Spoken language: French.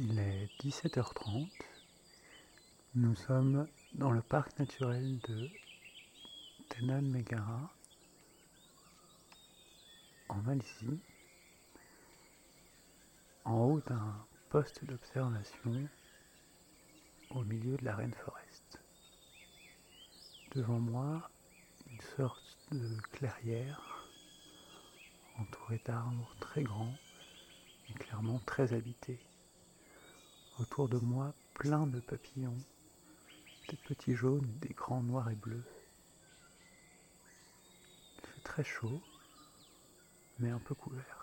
Il est 17h30. Nous sommes dans le parc naturel de Tenan Megara en Malaisie, en haut d'un poste d'observation au milieu de la rainforest. Devant moi, une sorte de clairière entourée d'arbres très grands et clairement très habités. Autour de moi, plein de papillons, des petits jaunes, des grands noirs et bleus. Il fait très chaud, mais un peu couvert.